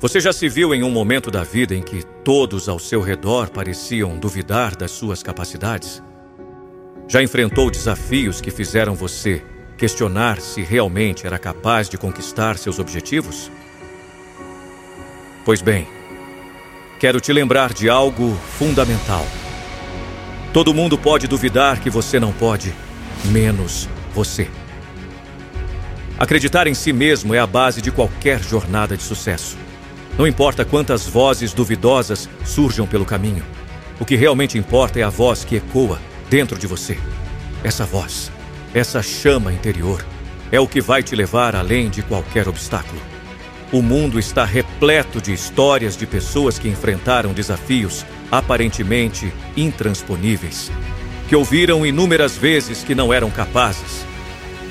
Você já se viu em um momento da vida em que todos ao seu redor pareciam duvidar das suas capacidades? Já enfrentou desafios que fizeram você questionar se realmente era capaz de conquistar seus objetivos? Pois bem, quero te lembrar de algo fundamental. Todo mundo pode duvidar que você não pode, menos você. Acreditar em si mesmo é a base de qualquer jornada de sucesso. Não importa quantas vozes duvidosas surjam pelo caminho, o que realmente importa é a voz que ecoa dentro de você. Essa voz, essa chama interior, é o que vai te levar além de qualquer obstáculo. O mundo está repleto de histórias de pessoas que enfrentaram desafios aparentemente intransponíveis, que ouviram inúmeras vezes que não eram capazes,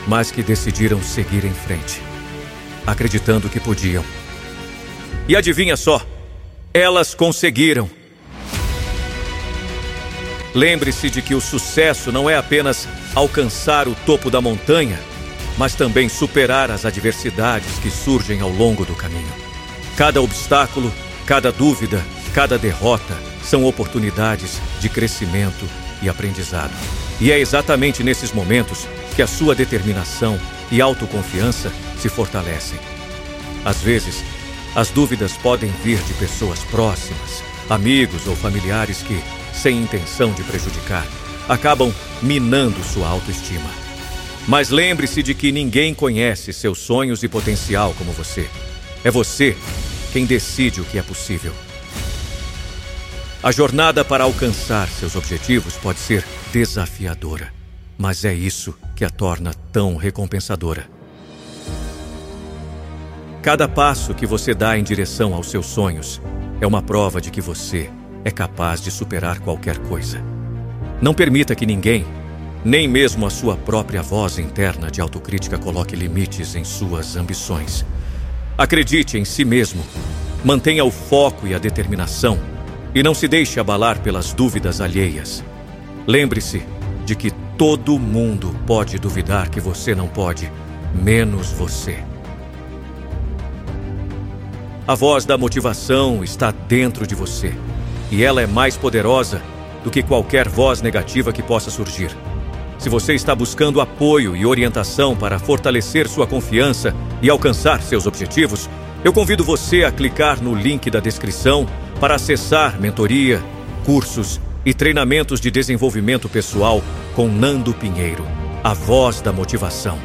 mas que decidiram seguir em frente, acreditando que podiam. E adivinha só, elas conseguiram. Lembre-se de que o sucesso não é apenas alcançar o topo da montanha, mas também superar as adversidades que surgem ao longo do caminho. Cada obstáculo, cada dúvida, cada derrota são oportunidades de crescimento e aprendizado. E é exatamente nesses momentos que a sua determinação e autoconfiança se fortalecem. Às vezes, as dúvidas podem vir de pessoas próximas, amigos ou familiares que, sem intenção de prejudicar, acabam minando sua autoestima. Mas lembre-se de que ninguém conhece seus sonhos e potencial como você. É você quem decide o que é possível. A jornada para alcançar seus objetivos pode ser desafiadora, mas é isso que a torna tão recompensadora. Cada passo que você dá em direção aos seus sonhos é uma prova de que você é capaz de superar qualquer coisa. Não permita que ninguém, nem mesmo a sua própria voz interna de autocrítica, coloque limites em suas ambições. Acredite em si mesmo, mantenha o foco e a determinação e não se deixe abalar pelas dúvidas alheias. Lembre-se de que todo mundo pode duvidar que você não pode, menos você. A voz da motivação está dentro de você e ela é mais poderosa do que qualquer voz negativa que possa surgir. Se você está buscando apoio e orientação para fortalecer sua confiança e alcançar seus objetivos, eu convido você a clicar no link da descrição para acessar mentoria, cursos e treinamentos de desenvolvimento pessoal com Nando Pinheiro, a voz da motivação.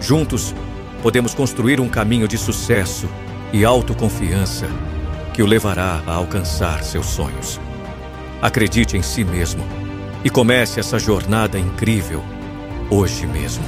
Juntos, podemos construir um caminho de sucesso e autoconfiança que o levará a alcançar seus sonhos. Acredite em si mesmo e comece essa jornada incrível hoje mesmo.